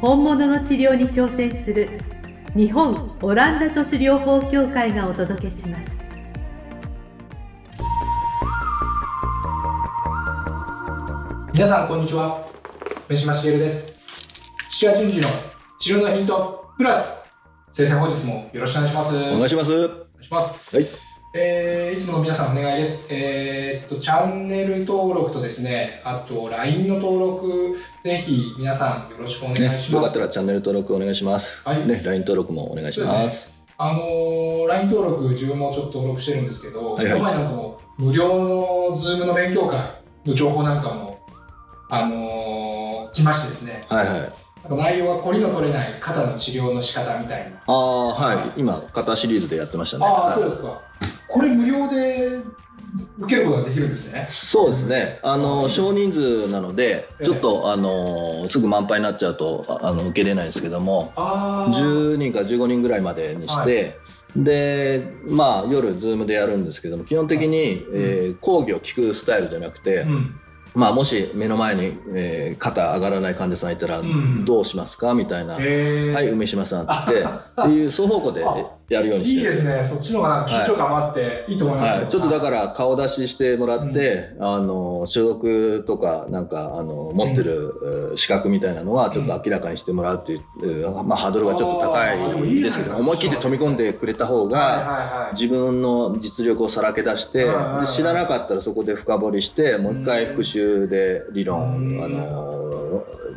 本物の治療に挑戦する日本オランダ都市療法協会がお届けします。皆さんこんにちは。三島茂です。土屋順次の治療のヒントプラス。先生本日もよろしくお願いします。お願いします。お願いします。はい。えーいつもの皆さんお願いです。えーっと、チャンネル登録とですね、あと LINE の登録、ぜひ皆さんよろしくお願いね、します。よかったらチャンネル登録お願いします。はいね、LINE 登録もお願いしま。ですねあのー LINE 登録自分もちょっと登録してるんですけど、はいはいこの前なんかも無料の Zoom の勉強会の情報なんかも、あのー来ましてですね、はいはい。内容は凝りの取れない肩の治療の仕方みたいな。ああ、はい、はい今、肩シリーズでやってましたね。ああ、はいそうですか。これ無料で受けることができるんですね。そうですね。あの、少人数なのでええ、ちょっと、あの、すぐ満杯になっちゃうと、ああの、受けれないんですけども、あ10人か15人ぐらいまでにして、で、まあ、夜、ズームでやるんですけども、基本的に、えー講義を聞くスタイルじゃなくて、うん。まあ、もし目の前に、えー肩上がらない患者さんいたらうん。どうしますか？みたいな、はい梅島さんっつって。っていう双方向でやるようにして。るいいですね。そっちの方が緊張感もあっていいと思いますよ。はい、ちょっとだから顔出ししてもらって、あの所属とかなんかあの持ってるう資格みたいなのはちょっと明らかにしてもらうっていう、うまあ、ハードルがちょっと高いいいですけどいですか思い切って飛び込んでくれた方はいがはいはい。自分の実力をさらけ出してはいはいはいで知らなかったらそこで深掘りしてもう一回復習で理論うん。あの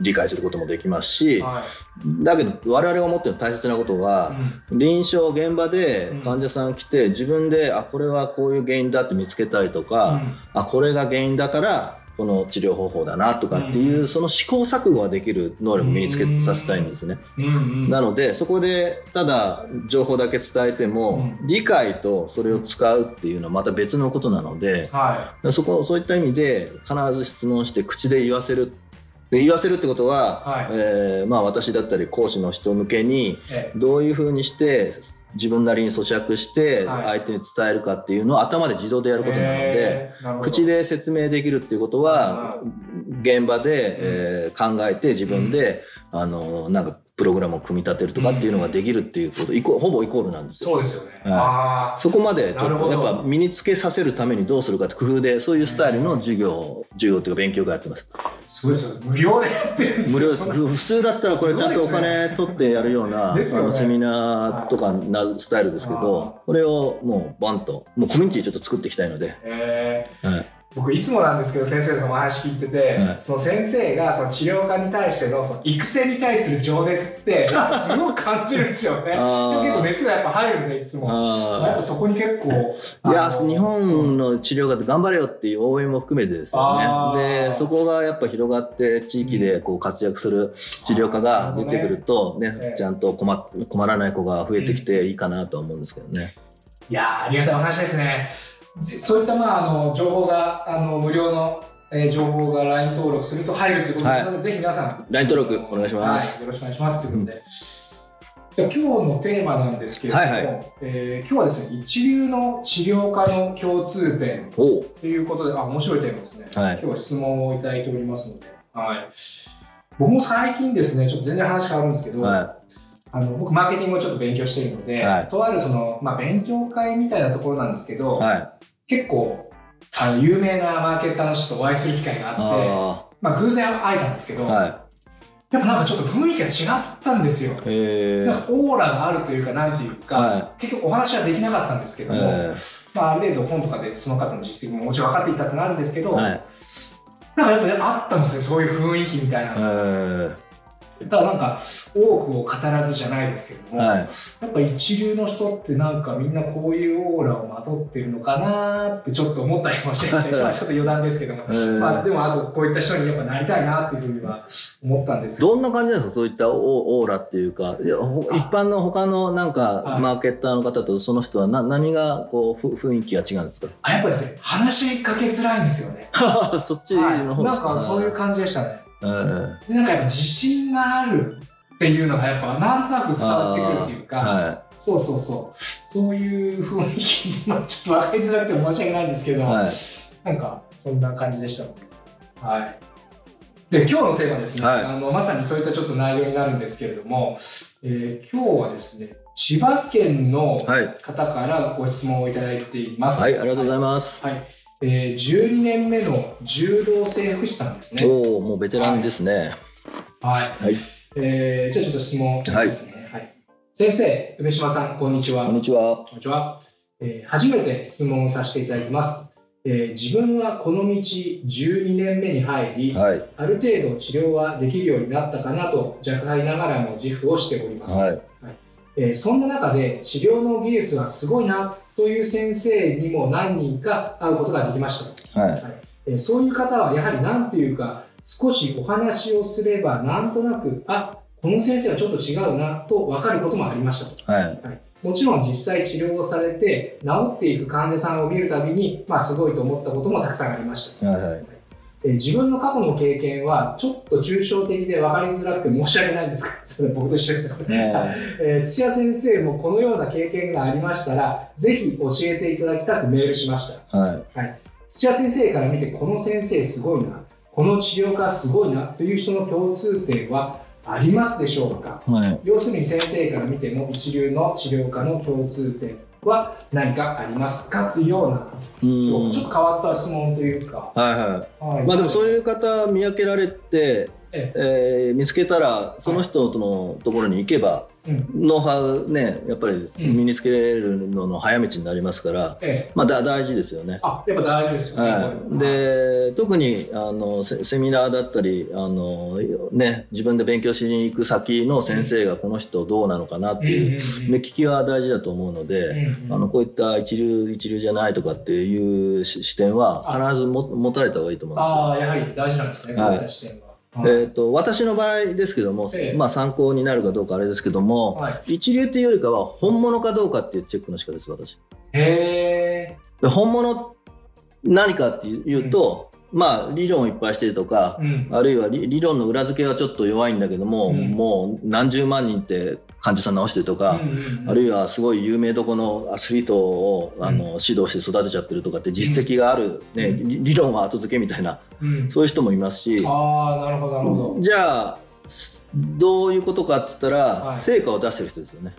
理解することもできますしはだけど我々が思ってる大切なこといはうん。臨床現場でうん。患者さん来て自分であこれはこういう原因だって見つけたりとか、あこれが原因だからこの治療方法だなとかっていう、うん。その試行錯誤ができる能力を身につけさせたいんですね。うん。うん。なのでそこでただ情報だけ伝えても、う理解とそれを使うっていうのはまた別のことなのではそこそういった意味で必ず質問して口で言わせるで言わせるってことは、はい。えーまあ、私だったり講師の人向けにどういうふうにして自分なりに咀嚼してはい相手に伝えるかっていうのを頭で自動でやることなので、口で説明できるっていうことは現場で、えー考えて自分で、あのなんかプログラムを組み立てるとかっていうのができるっていうことイコほぼイコールなんですよ。そうですよね。はい。そこまでちょっとやっぱ身につけさせるためにどうするかって工夫でそういうスタイルの授業授業っていうか勉強会やってます。すごいですよ。ね。無料で無料普通だったらこれちゃんとお金取ってやるような、ね。あのセミナーとかなスタイルですけどこれをもうバンともうコミュニティちょっと作っていきたいので、えー。はい、僕いつもなんですけど先生のお話聞いてて、はい。その先生がその治療家に対してのその育成に対する情熱って すごく感じるんですよね。結構熱がやっぱ入るんでいつも。やっあぱそこに結構ーいや日本の治療家って頑張れよっていう応援も含めてですよね。でそこがやっぱ広がって地域でこう活躍する治療家が出てくるとねええ。ちゃんと困っ困らない子が増えてきていいかなとは思うんですけどね。いやーありがたいお話ですね。ぜそういったまああの情報があの無料の、えー情報が LINE 登録すると入るということです。ので、ぜひ皆さん LINE 登録お願いします。はい、よろしくお願いしますということで。じゃあ今日のテーマなんですけれども、はいはえー今日はですね一流の治療家の共通点ということであ面白いテーマですね、はい。今日は質問をいただいておりますので、はい、僕も最近ですねちょっと全然話変わるんですけど、はあの僕マーケティングをちょっと勉強しているので、はい。とあるその、まあ、勉強会みたいなところなんですけど、いはい結構あの有名なマーケッターの人とお会いする機会があってあまあ、偶然会えたんですけど、ーはい。やっぱなんかちょっと雰囲気が違ったんですよ。えなんかオーラがあるというか、なんていうか、は結局お話はできなかったんですけども、えまあ、ある程度本とかでその方の実績ももちろん分かっていたってのがあるんですけど、はい。なんかやっぱりあったんですよ、そういう雰囲気みたいな。えーだからなんか多くを語らずじゃないですけども、はい。やっぱ一流の人ってなんかみんなこういうオーラをまとってるのかなってちょっと思ったりもして ちょっと余談ですけども、えー。まあでもあとこういった人にやっぱなりたいなっていうふうには思ったんですけど。どんな感じなんですか？そういったオオーラっていうか 一般の他のなんかはい。マーケッターの方とその人はな何がこうふ雰囲気が違うんですか？あやっぱですね話しかけづらいんですよね。そっちはい、なんの方ですか、かそういう感じでしたね。えーでなんかやっぱ自信があるっていうのがやっぱなんとなく伝わってくるっていうか、はそうそうそう。そういう雰囲気まあちょっと分かりづらくて申し訳ないんですけど、いはい。なんかそんな感じでした。はい。で今日のテーマですね、はい。あのまさにそういったちょっと内容になるんですけれども、えー今日はですね千葉県のはい。方からご質問をいただいています。はいありがとうございます、はい、えー、12年目の柔道整復師さんですね。おおもうベテランですねはい。はいえー、じゃあちょっと質問ですね。はい。先生、梅島さん、こんにちは。こんにちはこんにちは。えー初めて質問をさせていただきます。えー自分はこの道12年目に入り、はいある程度治療はできるようになったかなと若輩ながらも自負をしております。はいえーそんな中で治療の技術はすごいなという先生にも何人か会うことができました。はい。えーそういう方はやはり何というか少しお話をすればなんとなくあこの先生はちょっと違うなと分かることもありましたはい。もちろん実際治療をされて治っていく患者さんを見るたびに、まあ、すごいと思ったこともたくさんありました、はいはいえー自分の過去の経験はちょっと抽象的で分かりづらくて申し訳ないんですが それ僕と一緒でえ。ー土屋先生もこのような経験がありましたらぜひ教えていただきたくメールしました。はい。土屋先生から見てこの先生すごいなこの治療家すごいなという人の共通点はありますでしょうか？はい。要するに先生から見ても一流の治療家の共通点は何かありますか？というような、うん。ちょっと変わった質問というか、はいはい。はい。まあでもそういう方見分けられて、ええ。ー見つけたらその人とのところに行けば、うん。ノウハウねやっぱりうん。身につけるのの早道になりますから、ええ。まあだ大事ですよね。あやっぱ大事ですよね、はい、で特にあのセセミナーだったりあの、ね、自分で勉強しに行く先の先生がこの人どうなのかなっていう目利きは大事だと思うので、あのこういった一流一流じゃないとかっていうし視点は必ずも持たれた方がいいと思うんですよ。ああやはり大事なんですね、はい。こういった視点は。えー、と私の場合ですけども、ええ。まあ、参考になるかどうかあれですけども、はい、一流っていうよりかは本物かどうかっていうチェックの仕方です私。へえで本物何かっていうと、まあ理論をいっぱいしてるとか、うん。あるいは理理論の裏付けはちょっと弱いんだけども、うん。もう何十万人って患者さん治してるとか、あるいはすごい有名どこのアスリートをあの、指導して育てちゃってるとかって実績がある、ねうん。理理論は後付けみたいなうん。そういう人もいますし、ああなるほどなるほど。じゃあどういうことかっつったら、はい。成果を出してる人ですよね。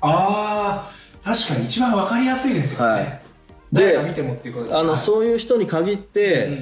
ああ確かに一番わかりやすいですよね、はい誰が見てもっていうことですあのはい。そういう人に限って、うんうん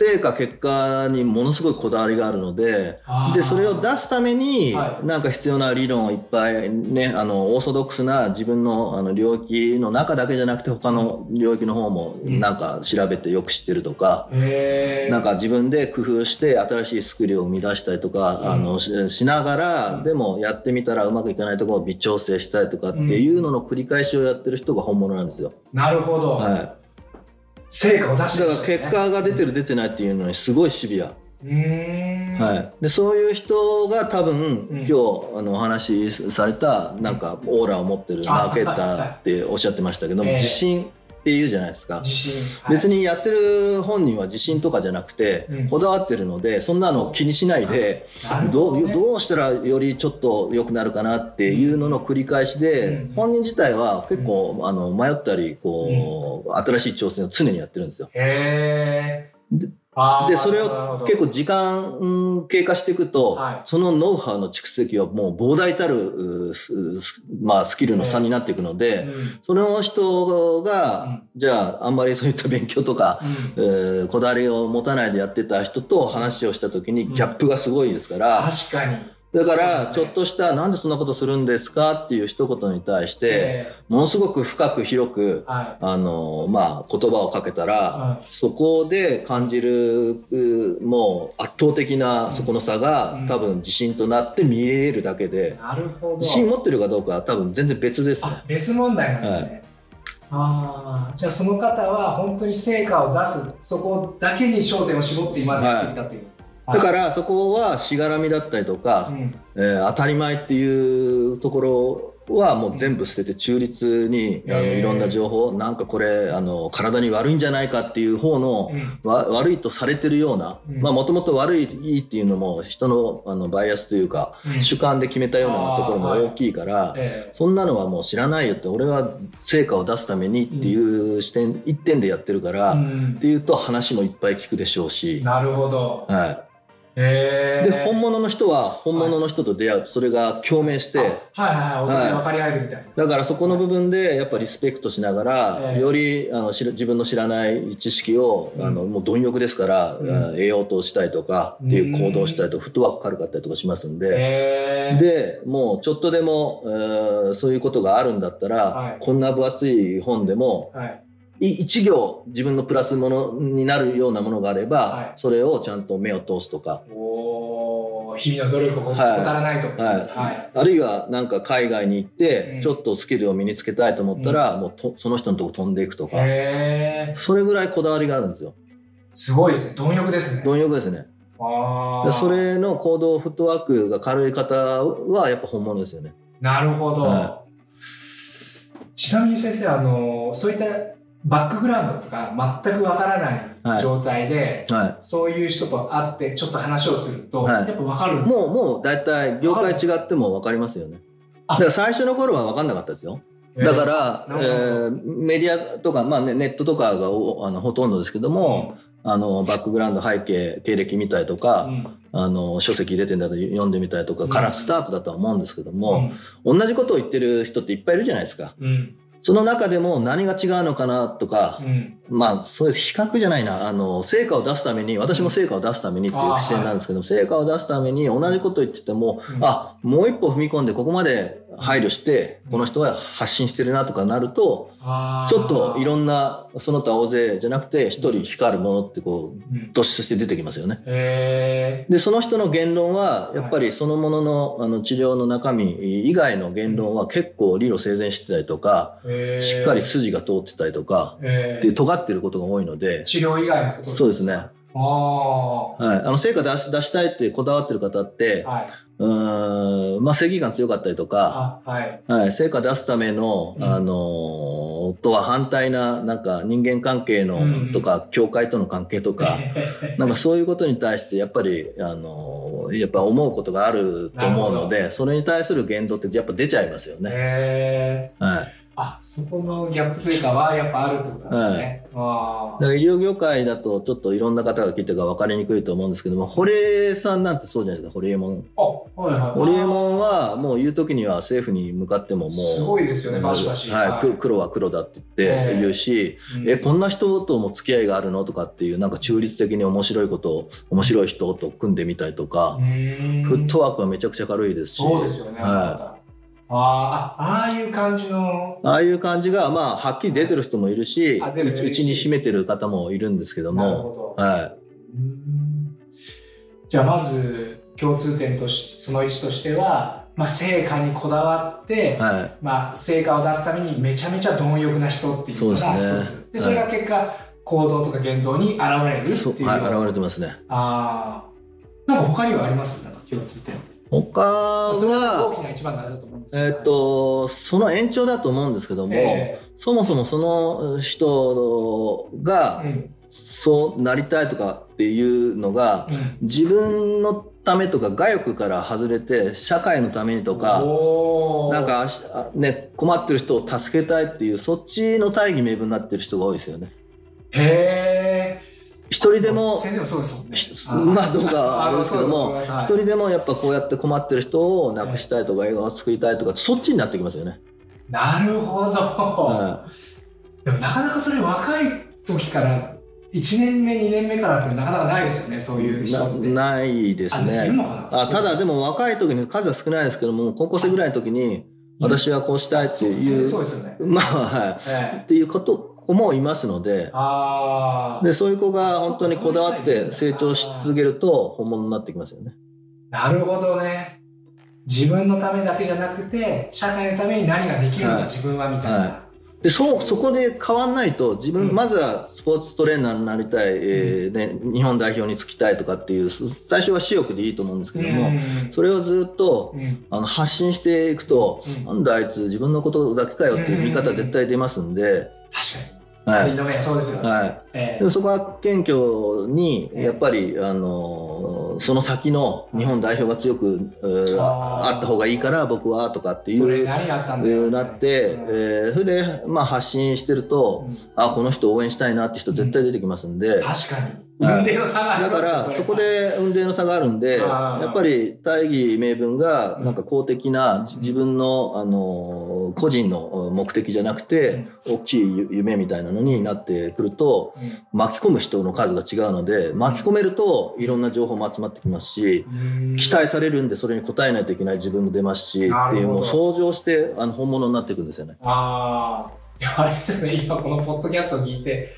成果結果にものすごいこだわりがあるのででそれを出すために、はい。なんか必要な理論をいっぱいねあのオーソドックスな自分のあの領域の中だけじゃなくて他の領域の方もうん。なんか調べてよく知ってるとか。へえなんか自分で工夫して新しいスキルを生み出したりとか、うん。あのししながらでもやってみたらうまくいかないところを微調整したりとかっていうのの繰り返しをやってる人が本物なんですよ。なるほど、はい、成果を出してだから結果が出てる出てないっていうのにすごいシビア、はい、でそういう人が多分、うん。今日あのお話しされたなんかオーラを持ってるマーケッターっておっしゃってましたけども、ええ。自信っていうじゃないですか。自信、別ににやってる本人は自信とかじゃなくて、うん。こだわってるのでそんなの気にしないでどうどうしたらよりちょっと良くなるかなっていうのの繰り返しで、うん。本人自体は結構、あの迷ったりこう、新しい挑戦を常にやってるんですよ。へーでそれを結構時間うん経過していくと、はい。そのノウハウの蓄積はもう膨大たるまあ、スキルの差になっていくので、うん。その人が、うん。じゃああんまりそういった勉強とか、うん。えーこだわりを持たないでやってた人と話をした時にうん。ギャップがすごいですから、確かにだから、ちょっとした、なんでそんなことするんですかっていう一言に対して、えものすごく深く広く、あの、まあ、言葉をかけたら、うんそこで感じる、うもう圧倒的なそこの差が、うん。多分自信となって見えるだけで、自信持ってるかどうかは多分全然別です。別問題なんですね、ああじゃあその方は本当に成果を出すそこだけに焦点を絞って今までやってきたという、だからそこはしがらみだったりとか、うん。えー当たり前っていうところはもう全部捨てて中立に、あのいろんな情報なんかこれあの体に悪いんじゃないかっていう方の、うん。わ悪いとされてるようなうん。もともと悪いいいっていうのも人のあのバイアスというか、うん。主観で決めたようなところも大きいから、えそんなのはもう知らないよって俺は成果を出すためにっていう視点、一点でやってるから、っん。ていうと話もいっぱい聞くでしょうし。なるほど。はいで本物の人は本物の人と出会う。とそれが共鳴して、はい。はいはいお互い分かり合えるみたいな、だからそこの部分でやっぱリスペクトしながら、ええよりあの自分の知らない知識を、うん。あのもう貪欲ですから、うん。あ得ようとしたりとかっていう行動をしたりとか、フットワーク軽かったりとかしますんで。でもうちょっとでも、えーそういうことがあるんだったら、はい。こんな分厚い本でもはいい一行自分のプラスものになるようなものがあれば、はい。それをちゃんと目を通すとか、日々の努力を怠はい。らないと。はい。はい。あるいはなんか海外に行って、うん。ちょっとスキルを身につけたいと思ったら、もうとその人のとこ飛んでいくとか、へえそれぐらいこだわりがあるんですよ。すごいですね。貪欲ですね。貪欲ですね。あそれの行動フットワークが軽い方はやっぱ本物ですよね。なるほど、はちなみに先生あのそういったバックグラウンドとか全くわからはないい。状態で、はそういう人と会ってちょっと話をすると、はい。やっぱわかるんい。ですかもう、もう大体業界違っても分かりますよね。あだから最初の頃は分かんなかったですよ。えー。だから、なるほど。えーメディアとか、まあね、ネットとかがおあのほとんどですけども、あのバックグラウンド背景経歴見たりとうか、ん。あの書籍出てんだと読んでみたりとかうん。からスタートだとは思うんですけどうも、ん。同じことを言ってる人っていっぱいいるじゃないですか。うんその中でも何が違うのかなとかう、ん。まあそういう比較じゃないな。あの成果を出すために私も成果を出すためにっていう視点なんですけど、成果を出すために同じこと言ってても、うん。あもう一歩踏み込んでここまで配慮して、うんこの人は発信してるなとかなると、ちょっといろんなその他大勢じゃなくて一人光るものってこううん。突出して出てきますよね。へでその人の言論はやっぱりそのもののあの治療の中身以外の言論は結構理路整然してたりとか、しっかり筋が通ってたりとか、へー。っていう尖ってることが多いので、治療以外のことそうですね。ああはい、あの成果出し出したいってこだわってる方って、はい。うーんまあ、正義感強かったりとか、あ、はい。はい、成果出すための、うん。あのとは反対ななんか人間関係の、うん。とか教会との関係とか なんかそういうことに対してやっぱり、あのやっぱ思うことがあると思うのなでそれに対する言動ってやっぱ出ちゃいますよね。はいあ、そこのギャップというかはやっぱあるってことなんですね。あだから医療業界だとちょっといろんな方が聞いてるから分かりにくいと思うんですけども堀江さんなんてそうじゃないですか堀江門。あ、はいはい。ホリエモンはもう言う時には政府に向かってももうすごいですよねバシバシ。はいは黒は黒だって言って言うし、うん。えこんな人とも付き合いがあるのとかっていうなんか中立的に面白いことを面白い人と組んでみたりとか、フットワークはめちゃくちゃ軽いですし。そうですよね。はあーあ、ああいう感じの。い、ああいう感じがまあはっきり出てる人もいるしあ出るうちに占めてる方もいるんですけどなるも、ほど。はうーん。じゃあまず共通点としその1としては、まあ、成果にこだわって、いはい、まあ、成果を出すためにめちゃめちゃ貪欲な人っていうのがそうですね。でそれが結果、行動とか言動に現れるっていう。はい現れてますね。ああなんか他にはあります？なんか共通点他はきな一番だと思うんですけどえっとその延長だと思うんですけども、えそもそもその人がそうなりたいとかっていうのがうん。自分のためとか外欲から外れて社会のためにとかなんかね困ってる人を助けたいっていうそっちの大義名分になってる人が多いですよね。へえ一人でも先生もそうですもんね。ひまあどうかはあれですけども一人でもやっぱこうやって困ってる人をなくしたいとか映画を作りたいとかそっちになってきますよね。なるほど、はでもなかなかそれ若い時から1年目、2年目からってなかなかないですよね、そういう人って。なないですね。あただでも若い時に数は少ないですけども高校生ぐらいの時に私はこうしたいっていうそうですよね。まあはい。ええ。っていうこと子もいますので。でそういう子が本当にこだわって成長し続けると本物になってきますよね。なるほどね。自分のためだけじゃなくて、社会のために何ができるのか、はい自分はみたいな。はでそそこで変わんないと自分、うんまずはスポーツトレーナーになりたい、えーね、日本代表に就きたいとかっていう最初は私欲でいいと思うんですけども、うんそれをずっとうんあの発信していくと、うんなんだあいつ自分のことだけかよっていう見方絶対出ますんで、確かに。はい。みんなね、そうですよね。はい、えでもそこは謙虚にええ。やっぱり、あのその先の日本代表が強く、えーあった方がいいから僕はとかってえいう。なって、うん。えーそれで、まあ、発信してると、うん。あこの人応援したいなって人絶対出てきますんで、確かに。はい。運命の差がありだますねからそこ、で運転の差があるんでやっぱり大義名分がうん。なんか公的なじ自分の、あの個人の目的じゃなくて、大きい夢みたいなのになってくると巻き込む人の数が違うので巻き込めるといろんな情報も集まってきますしうん。期待されるんでそれに応えないといけない自分も出ますしっていうもう相乗してあの本物になっていくんですよね。ああ、あれですよね、今このポッドキャストを聞いて、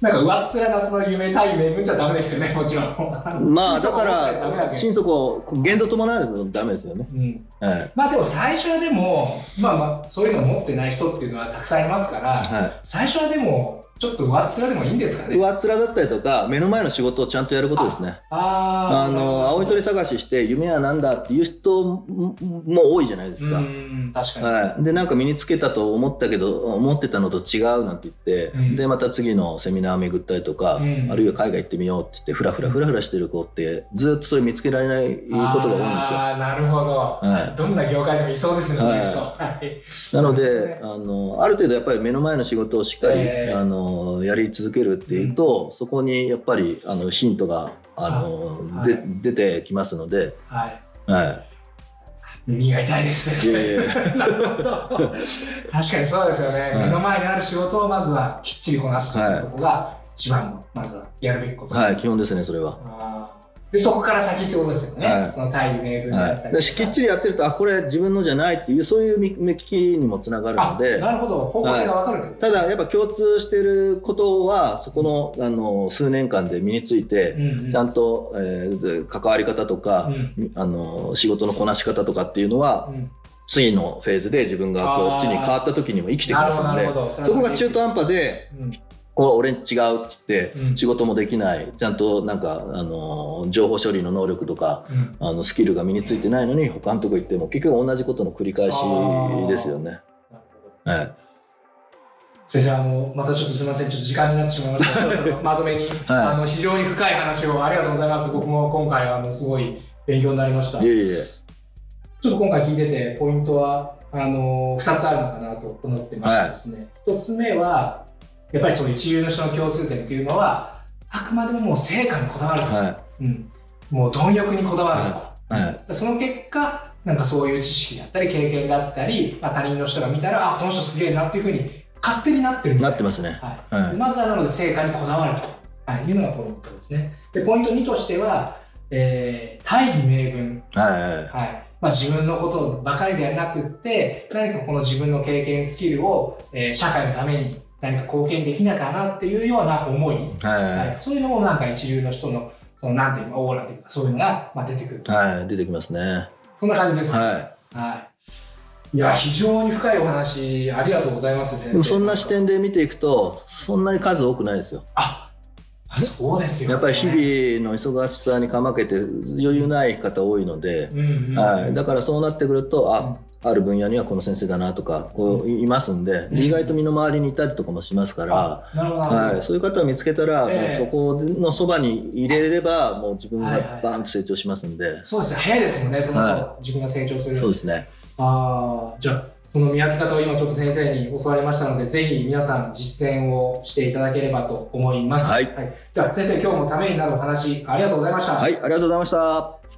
なんか上っ面なその夢対名分じゃダメですよね、もちろん。まあだから心底限度伴わないとダメですよね。うんはいまあでも最初はでも、まあまあそういうのを持ってない人っていうのはたくさんいますから、はい最初はでもちょっと上っ面でもいいんですかね？上っ面だったりとか目の前の仕事をちゃんとやることですね。ああの青い鳥探しして夢は何だっていう人もも多いじゃないですか。うん、確かに。はい、でなんか身につけたと思ったけど思ってたのと違うなんて言って、うんでまた次のセミナー巡ったりとか、うんあるいは海外行ってみようって言ってフラフラフラフラしてる子ってずっとそれ見つけられないことが多いんですよ。ああ、なるほど、はいどんな業界でもいそうですね、そういう人。ははいなので あのある程度やっぱり目の前の仕事をしっかり、えーあのやり続けるっていうと、そこにやっぱりあのヒントがあの、ではい。出てきますので、はい。は耳が痛いです確かにそうですよね、はい。目の前にある仕事をまずはきっちりこなすというところが一番のまずはやるべきこと、はい、基本ですねそれは。でそこから先ってことですよね、はい。その大義名分であはい、ったりできっちりやってるとあこれ自分のじゃないっていうそういう目利きにもつながるあので。なるほど。方向性が分かるってことただやっぱ共通してることはそこのあの数年間で身について、うんうん。ちゃんと、えーで関わり方とか、うん。あの仕事のこなし方とかっていうのは、うん。次のフェーズで自分がこっちに変わった時にも生きてきますのでそこが中途半端でうん俺違うっつって、うん。仕事もできない。ちゃんとなんかあの情報処理の能力とかうん。あのスキルが身についてないのに他のとこ行っても結局同じことの繰り返しですよね。はい、先生あのまたちょっとすみません。ちょっと時間になってしまいました。まとめに、あの非常に深い話をありがとうございます。僕も今回あのすごい勉強になりました。いえいえ。ちょっと今回聞いてて、ポイントは、あのー、2つあるのかなと思ってましてですね、1つ目は、やっぱりそういう一流の人の共通点っていうのは、あくまでももう成果にこだわると。はうん。もう貪欲にこだわると。いはいその結果、なんかそういう知識だったり経験だったり、まあ、他人の人が見たら、あ、この人すげえなっていうふうに勝手になってるなってますね。はいはいでまずはなので成果にこだわると、はい、いうのがポイントですね。で、ポイント2としては、えー、大義名分。はいはいはいまあ、自分のことばかりではなくって、何かこの自分の経験、スキルを、えー社会のために何か貢献できないかなっていうような思い、はいそういうのもなんか一流の人の、そのなんていうか、オーラというか、そういうのが、まあ、出てくる。はい出てきますね。そんな感じですね。ははい。いや、非常に深いお話、ありがとうございます、先い。生。でもそんな視点で見ていくとそんなに数多くないですよ。あ、あそうですよ、ね。やっぱり日々の忙しさにかまけて余裕ない方多いので、うんうんうん、はい、だからそうなってくるとあある分野にはこの先生だなとかこういますんで、うん。意外と身の回りにいたりとかもしますから。はい、そういう方を見つけたら、そこのそばに入れればもう自分がはいはい。バーンと成長しますんで、そうですね、早いですもんね、その、は自分が成長する。そうですね。ああ、じゃあ、その見分け方を今ちょっと先生に教わりましたので、ぜひ皆さん実践をしていただければと思います。はい。じゃあ、先生、今日もためになるお話、ありがとうございました。はいありがとうございました